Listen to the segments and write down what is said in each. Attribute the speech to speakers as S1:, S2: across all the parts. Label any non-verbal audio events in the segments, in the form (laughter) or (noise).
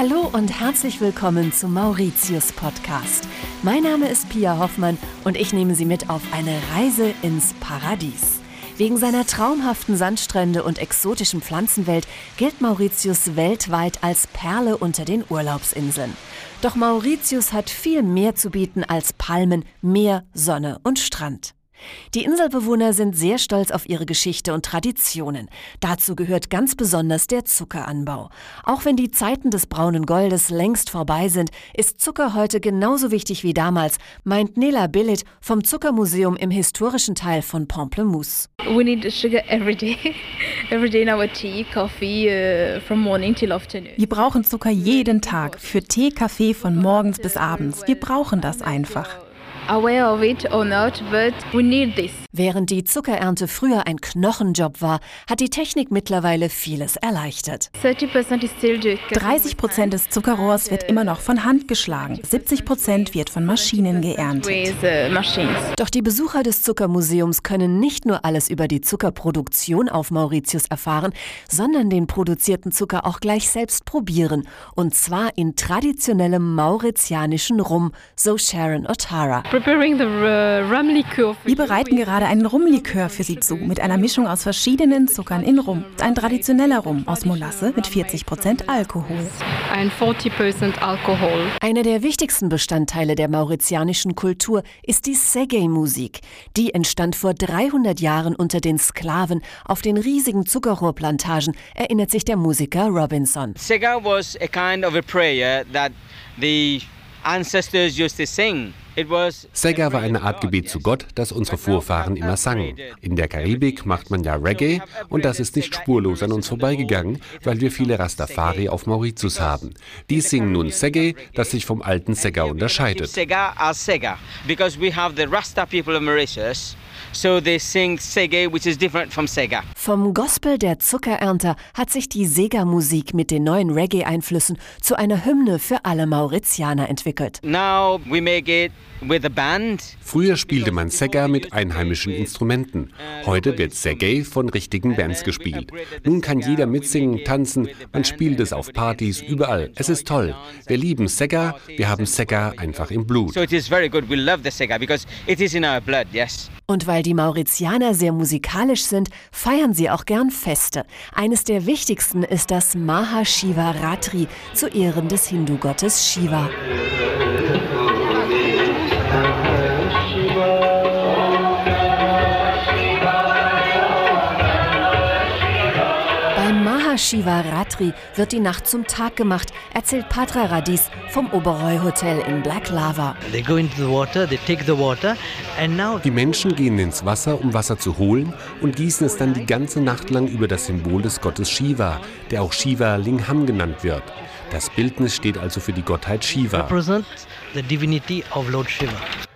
S1: Hallo und herzlich willkommen zum Mauritius Podcast. Mein Name ist Pia Hoffmann und ich nehme Sie mit auf eine Reise ins Paradies. Wegen seiner traumhaften Sandstrände und exotischen Pflanzenwelt gilt Mauritius weltweit als Perle unter den Urlaubsinseln. Doch Mauritius hat viel mehr zu bieten als Palmen, Meer, Sonne und Strand. Die Inselbewohner sind sehr stolz auf ihre Geschichte und Traditionen. Dazu gehört ganz besonders der Zuckeranbau. Auch wenn die Zeiten des braunen Goldes längst vorbei sind, ist Zucker heute genauso wichtig wie damals, meint Nela Billit vom Zuckermuseum im historischen Teil von Pamplemousse.
S2: We need sugar every day. (laughs) every day in our tea, coffee, uh, from morning till afternoon.
S3: Wir brauchen Zucker jeden Tag, für Tee, Kaffee von morgens bis abends. Wir brauchen das einfach
S2: aware of it or not, but we need this.
S1: Während die Zuckerernte früher ein Knochenjob war, hat die Technik mittlerweile vieles erleichtert.
S3: 30 Prozent des Zuckerrohrs wird immer noch von Hand geschlagen. 70 Prozent wird von Maschinen geerntet.
S1: Doch die Besucher des Zuckermuseums können nicht nur alles über die Zuckerproduktion auf Mauritius erfahren, sondern den produzierten Zucker auch gleich selbst probieren. Und zwar in traditionellem mauritianischen Rum, so Sharon Otara.
S3: Uh, Wir bereiten gerade einen Rumlikör für Sie zu, mit einer Mischung aus verschiedenen Zuckern in Rum. Ein traditioneller Rum aus Molasse mit 40 Alkohol.
S2: Ein 40 Alkohol.
S1: Einer der wichtigsten Bestandteile der mauritianischen Kultur ist die Segei-Musik. Die entstand vor 300 Jahren unter den Sklaven auf den riesigen Zuckerrohrplantagen, erinnert sich der Musiker Robinson.
S4: Sega was a kind of a prayer that the ancestors used to sing.
S5: Sega war eine Art Gebet zu Gott, das unsere Vorfahren immer sangen. In der Karibik macht man ja Reggae und das ist nicht spurlos an uns vorbeigegangen, weil wir viele Rastafari auf Mauritius haben. Die singen nun Segge, das sich vom alten Sega unterscheidet.
S4: Sega as Sega, because we have the Rasta people of Mauritius So they sing Sege, which is different from Sega.
S1: Vom Gospel der Zuckerernter hat sich die Sega-Musik mit den neuen Reggae-Einflüssen zu einer Hymne für alle Mauritianer entwickelt.
S4: Now we make it.
S5: Früher spielte man Sega mit einheimischen Instrumenten. Heute wird Segay von richtigen Bands gespielt. Nun kann jeder mitsingen, tanzen, man spielt es auf Partys, überall. Es ist toll. Wir lieben Sega, wir haben Sega einfach im Blut.
S4: So it is very good. We love the Sega because it is in our blood, yes.
S1: Und weil die Mauritianer sehr musikalisch sind, feiern sie auch gern Feste. Eines der wichtigsten ist das Mahashivaratri zu Ehren des Hindu-Gottes Shiva. Mahashivaratri wird die Nacht zum Tag gemacht, erzählt Patra Radis vom Oberoi Hotel in Black Lava.
S5: Die Menschen gehen ins Wasser, um Wasser zu holen und gießen es dann die ganze Nacht lang über das Symbol des Gottes Shiva, der auch Shiva Lingham genannt wird. Das Bildnis steht also für die Gottheit Shiva.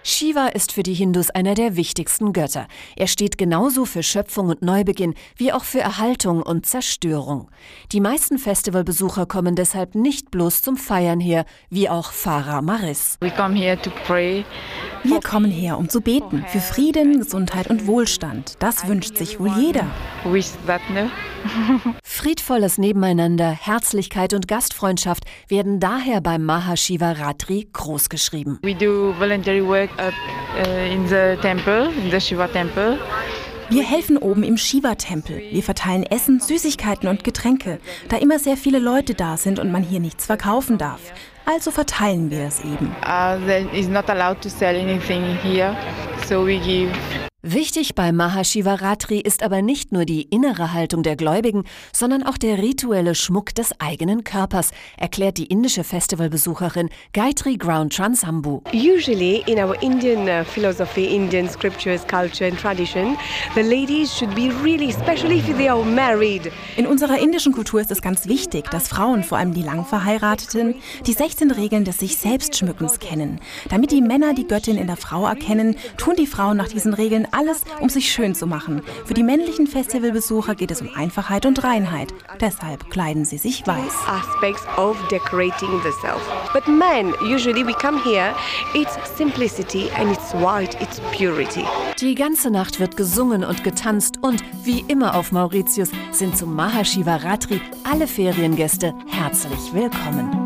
S1: Shiva ist für die Hindus einer der wichtigsten Götter. Er steht genauso für Schöpfung und Neubeginn wie auch für Erhaltung und Zerstörung. Die meisten Festivalbesucher kommen deshalb nicht bloß zum Feiern her, wie auch Farah Maris.
S3: Wir kommen her, um zu beten, für Frieden, Gesundheit und Wohlstand. Das wünscht sich wohl jeder.
S1: Friedvolles Nebeneinander, Herzlichkeit und Gastfreundschaft werden daher beim Mahashivaratri großgeschrieben.
S2: We do voluntary work up, uh, in the temple, in the Shiva temple.
S3: Wir helfen oben im Shiva-Tempel. Wir verteilen Essen, Süßigkeiten und Getränke, da immer sehr viele Leute da sind und man hier nichts verkaufen darf. Also verteilen wir es eben.
S2: Uh, is not allowed to sell anything here, so we give
S1: Wichtig bei Mahashivaratri ist aber nicht nur die innere Haltung der Gläubigen, sondern auch der rituelle Schmuck des eigenen Körpers, erklärt die indische Festivalbesucherin Gayatri Ground Transambu.
S6: Usually in our Indian uh, philosophy, Indian scriptures, culture and tradition, the ladies should be really, especially if they are married.
S3: In unserer indischen Kultur ist es ganz wichtig, dass Frauen, vor allem die Langverheirateten, die 16 Regeln des sich selbst Schmückens kennen. Damit die Männer die Göttin in der Frau erkennen, tun die Frauen nach diesen Regeln alles, um sich schön zu machen. Für die männlichen Festivalbesucher geht es um Einfachheit und Reinheit. Deshalb kleiden sie sich weiß.
S6: Aspects of decorating the self. But men, usually we come here, it's simplicity and it's white, it's purity.
S1: Die ganze Nacht wird gesungen und getanzt und wie immer auf Mauritius sind zum Mahashivaratri alle Feriengäste herzlich willkommen.